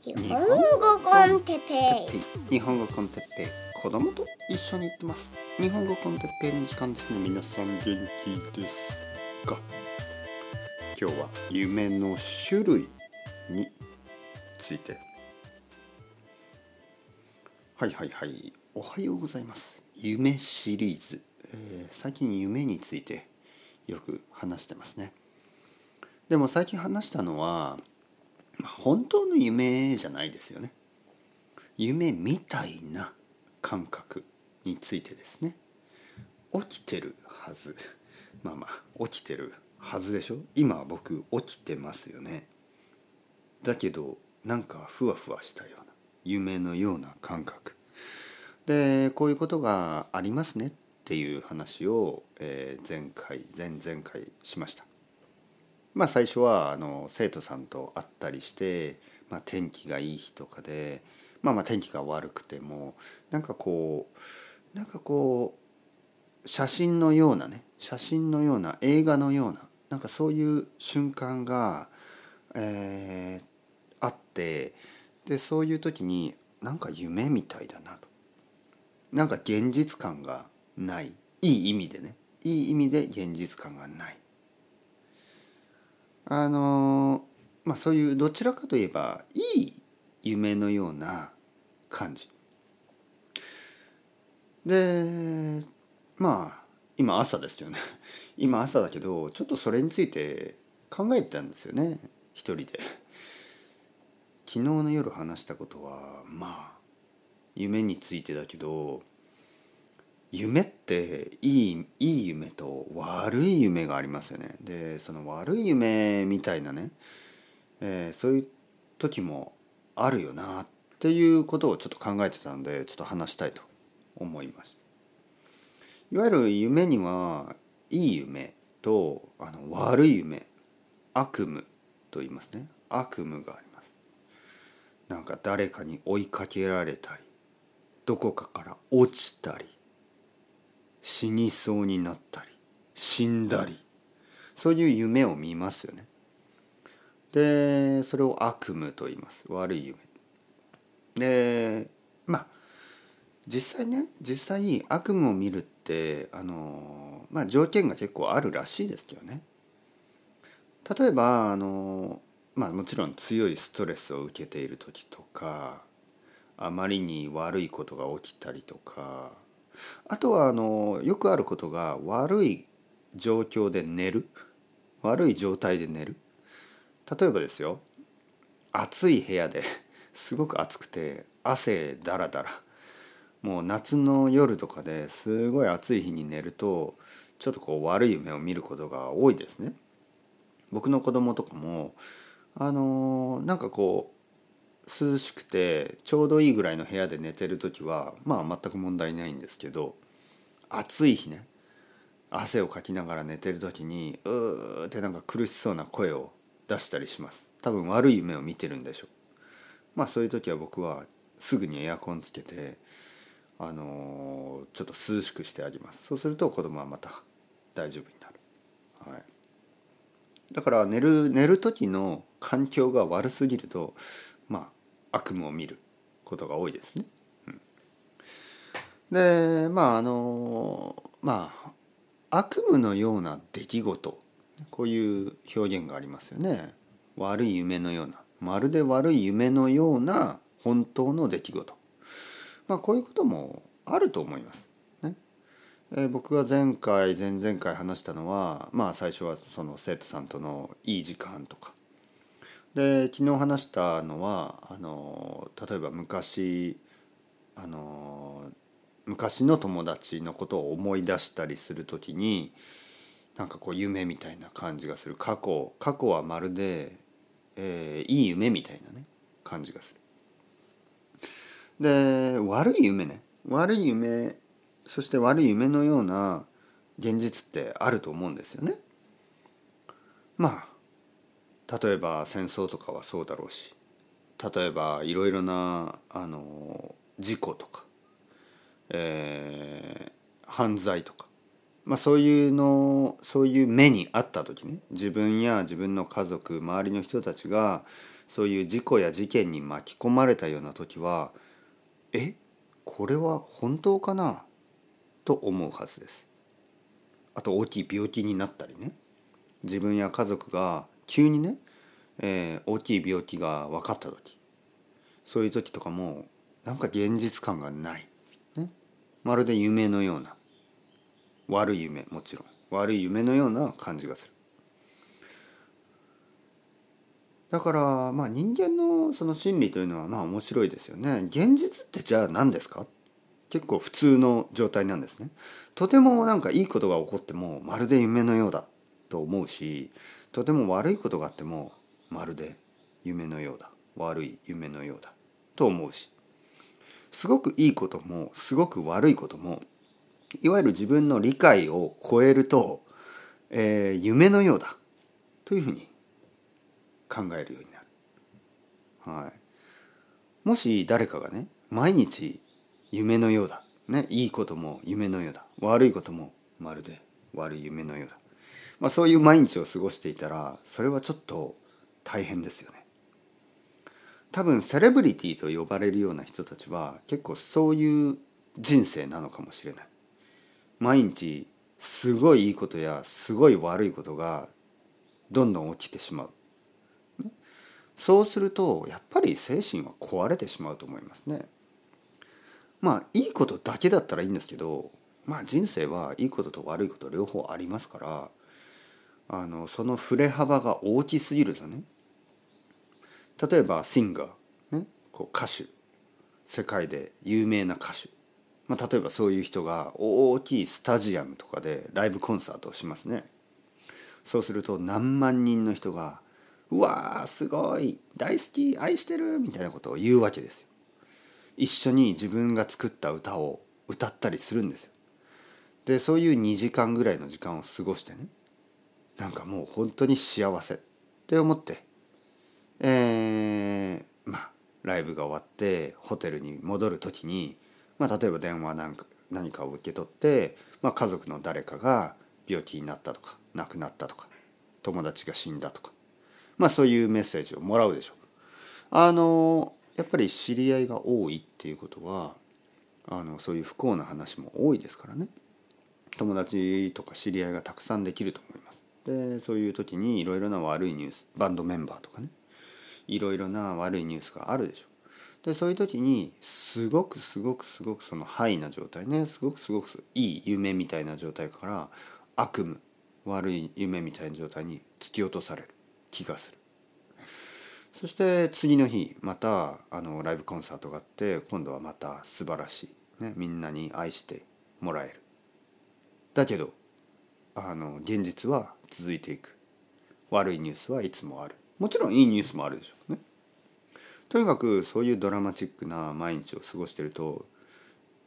日本語コンテペイ。日本語コンテッペイ。子供と一緒に行ってます。日本語コンテッペイの時間ですね。皆さん元気ですか？今日は夢の種類について。はいはいはい。おはようございます。夢シリーズ、えー最近夢についてよく話してますね。でも最近話したのはま本当の夢じゃないですよね。夢みたいな感覚についてですね。起きてるはず。まあまあ起きてるはずでしょ？今僕起きてますよね。だけどなんかふわふわしたような夢のような感覚。でこういうことがありますねっていう話を、えー前回前々回しました。まあ最初はあの生徒さんと会ったりして、まあ、天気がいい日とかでまあまあ天気が悪くてもなんかこうなんかこう写真のようなね写真のような映画のようななんかそういう瞬間が、えーあってでそういう時になんか夢みたいだなと。なんか現実感がない。いい意味でね。いい意味で現実感がない。あのまあそういうどちらかといえばいい夢のような感じ。でまあ今朝ですよね。今朝だけどちょっとそれについて考えてたんですよね。一人で。昨日の夜話したことはまあ夢についてだけど夢っていいいい夢と悪い夢がありますよね。でその悪い夢みたいなね、えーそういう時もあるよなっていうことをちょっと考えてたのでちょっと話したいと思いました。いわゆる夢にはいい夢とあの悪い夢悪夢と言いますね。悪夢があります。なんか誰かに追いかけられたりどこかから落ちたり死にそうになったり死んだりそういう夢を見ますよね。でそれを悪夢と言います。悪い夢。でまあ実際ね実際に悪夢を見るってあのまあ条件が結構あるらしいですけどね。例えばあのまあもちろん強いストレスを受けている時とかあまりに悪いことが起きたりとかあとはあのよくあることが悪い状況で寝る。悪い状態で寝る。例えばですよ。暑い部屋ですごく暑くて汗だらだら。もう夏の夜とかですごい暑い日に寝るとちょっとこう悪い夢を見ることが多いですね。僕の子供とかもあのなんかこう涼しくてちょうどいいぐらいの部屋で寝てる時はまあ全く問題ないんですけど暑い日ね汗をかきながら寝てる時にうーってなんか苦しそうな声を出したりします。多分悪い夢を見てるんでしょう。まあそういう時は僕はすぐにエアコンつけてあのちょっと涼しくしてあげます。そうすると子供はまた大丈夫になる、はい、だから寝る寝る時の環境が悪すぎるとまあ悪夢を見ることが多いですね。うん、でまああのまあ悪夢のような出来事こういう表現がありますよね。悪い夢のようなまるで悪い夢のような本当の出来事。まあこういうこともあると思います。ねえー僕が前回前々回話したのはまあ最初はその生徒さんとのいい時間とかで昨日話したのはあの例えば昔あの昔の友達のことを思い出したりする時になんかこう夢みたいな感じがする過去過去はまるで、えーいい夢みたいなね感じがする。で悪い夢ね悪い夢そして悪い夢のような現実ってあると思うんですよね。まあ例えば戦争とかはそうだろうし例えばいろいろなあの事故とか、えー犯罪とかまあ、そういうのそういう目にあった時ね自分や自分の家族周りの人たちがそういう事故や事件に巻き込まれたような時はえこれは本当かな？と思うはずです。あと大きい病気になったりね自分や家族が急にね、えー、大きい病気が分かった時そういう時とかもなんか現実感がない、ね、まるで夢のような。悪い夢もちろん。悪い夢のような感じがする。だからまあ人間のその心理というのはまあ面白いですよね。現実ってじゃあ何ですか？結構普通の状態なんですね。とてもなんかいいことが起こってもまるで夢のようだと思うしとても悪いことがあってもまるで夢のようだ。悪い夢のようだ。と思うし。すごくいいこともすごく悪いこともいわゆる自分の理解を超えると、えー、夢のようだ。というふうに考えるようになる。はい、もし誰かがね毎日夢のようだ、ね、いいことも夢のようだ。悪いこともまるで悪い夢のようだ、まあ、そういう毎日を過ごしていたらそれはちょっと大変ですよね。多分セレブリティと呼ばれるような人たちは結構そういう人生なのかもしれない。毎日すごいいいことやすごい悪いことがどんどん起きてしまう。そうするとやっぱり精神は壊れてしまうと思いますね。まあいいことだけだったらいいんですけどまあ人生はいいことと悪いこと両方ありますからあのその振れ幅が大きすぎるとね例えばシンガー、ね、こう歌手世界で有名な歌手、まあ、例えばそういう人が大きいスタジアムとかでライブコンサートをしますね。そうすると何万人の人が「うわーすごい大好き愛してる」みたいなことを言うわけですよ。一緒に自分が作った歌を歌ったりするんですよ。でそういう2時間ぐらいの時間を過ごしてねなんかもう本当に幸せって思ってえー、まあライブが終わってホテルに戻る時に、まあ、例えば電話なんか何かを受け取って、まあ、家族の誰かが病気になったとか亡くなったとか友達が死んだとか、まあ、そういうメッセージをもらうでしょう。あのやっぱり知り合いが多いっていうことはあのそういう不幸な話も多いですからね友達とか知り合いがたくさんできると思い。でそういう時にいろいろな悪いニュースバンドメンバーとかねいろいろな悪いニュースがあるでしょ。でそういう時にすごくすごくすごくそのハイな状態ねすごくすごくいい夢みたいな状態から悪夢悪い夢みたいな状態に突き落とされる気がする。そして次の日またあのライブコンサートがあって今度はまた素晴らしい、ね、みんなに愛してもらえる。だけどあの現実は続いていく。悪いニュースはいつもある。もちろんいいニュースもあるでしょうね。とにかくそういうドラマチックな毎日を過ごしてると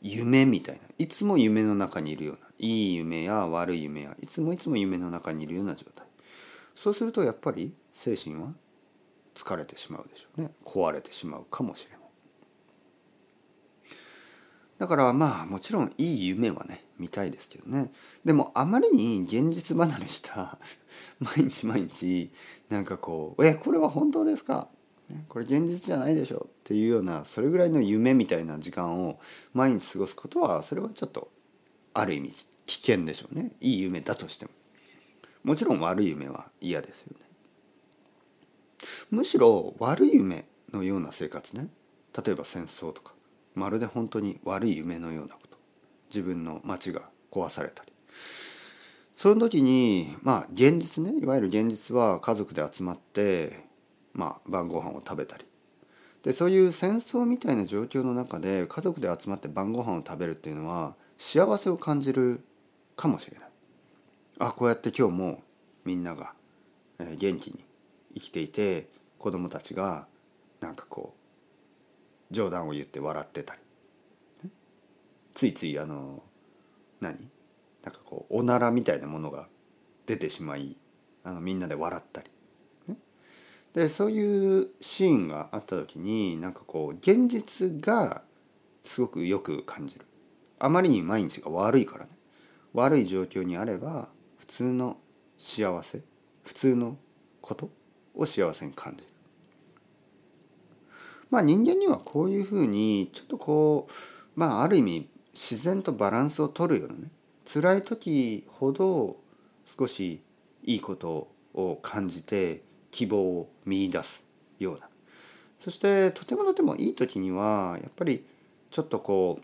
夢みたいないつも夢の中にいるようないい夢や悪い夢やいつもいつも夢の中にいるような状態。そうするとやっぱり精神は疲れてしまうでしょうね。壊れてしまうかもしれない。だからまあもちろんいい夢はね見たいですけどね。でもあまりに現実離れした毎日毎日なんかこう「えこれは本当ですか?」これ現実じゃないでしょっていうようなそれぐらいの夢みたいな時間を毎日過ごすことはそれはちょっとある意味危険でしょうね。いい夢だとしても。もちろん悪い夢は嫌ですよね。むしろ悪い夢のような生活ね。例えば戦争とか。まるで本当に悪い夢のようなこと。自分の街が壊されたり。その時にまあ現実ね。いわゆる現実は家族で集まってまあ晩ご飯を食べたり。でそういう戦争みたいな状況の中で家族で集まって晩ご飯を食べるっていうのは幸せを感じるかもしれない。あこうやって今日もみんなが元気に生きていて子供たちがなんかこう冗談を言って笑ってたり、ね、ついついあの何？なんかこうおならみたいなものが出てしまいあのみんなで笑ったり、ね、でそういうシーンがあった時になんかこう現実がすごくよく感じる。あまりに毎日が悪いからね。悪い状況にあれば普通の幸せ普通のことを幸せに感じる。まあ人間にはこういうふうにちょっとこうまあある意味自然とバランスを取るようなね辛い時ほど少しいいことを感じて希望を見いだすような。そしてとてもとてもいい時にはやっぱりちょっとこ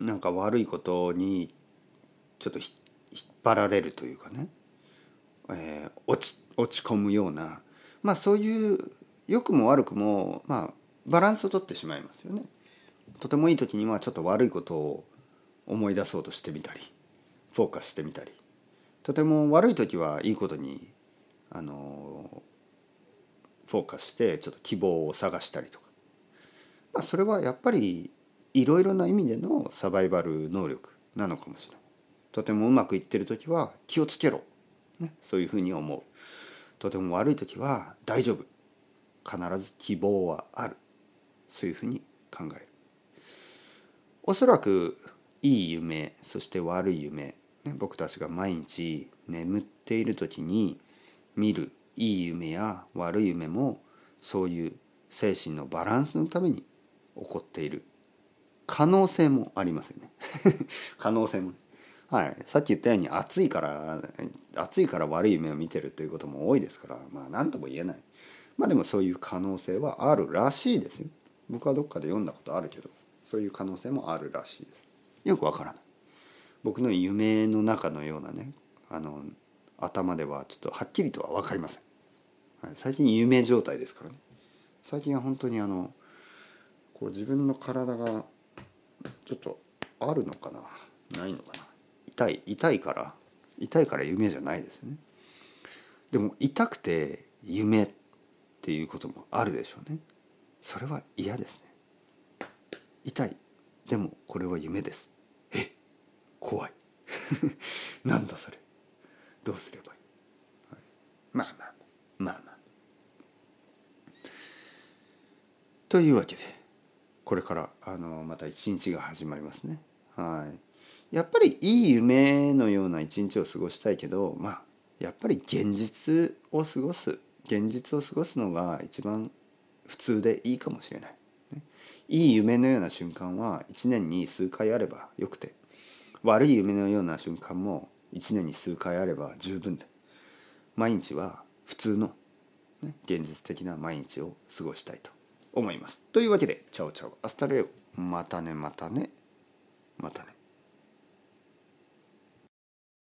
うなんか悪いことにちょっと引っ張られるというかね、えー、落ち落ち込むようなまあそういう良くも悪くもまあバランスをとってしまいますよね。とてもいい時にはちょっと悪いことを思い出そうとしてみたりフォーカスしてみたりとても悪い時はいいことにあのフォーカスしてちょっと希望を探したりとか、まあ、それはやっぱりいろいろな意味でのサバイバル能力なのかもしれない。とてもうまくいってる時は気をつけろ、ね、そういうふうに思う。とても悪い時は大丈夫必ず希望はある。そういうふうに考える。おそらくいい夢そして悪い夢、ね、僕たちが毎日眠っている時に見るいい夢や悪い夢もそういう精神のバランスのために起こっている。可能性もありますよね。可能性も。はい、さっき言ったように暑いから暑いから悪い夢を見てるということも多いですからまあ何とも言えない。まあでもそういう可能性はあるらしいですよ。僕はどっかで読んだことあるけどそういう可能性もあるらしいです。よくわからない。僕の夢の中のようなねあの頭ではちょっとはっきりとは分かりません、はい、最近夢状態ですからね。最近は本当にあのこう自分の体がちょっとあるのかな？ないのかな？痛い痛いから痛いから夢じゃないですよね。でも痛くて夢っていうこともあるでしょうね。それは嫌ですね。痛い。でもこれは夢です。え？怖い。なんだそれ。どうすればいい、はい、まあまあ。まあまあ。というわけでこれからあのまた一日が始まりますね。はい。やっぱりいい夢のような一日を過ごしたいけどまあやっぱり現実を過ごす現実を過ごすのが一番普通でいいかもしれない。いい夢のような瞬間は一年に数回あればよくて悪い夢のような瞬間も一年に数回あれば十分で毎日は普通の、ね、現実的な毎日を過ごしたいと思います。というわけでチャオチャオアスタレオまたねまたねまたね。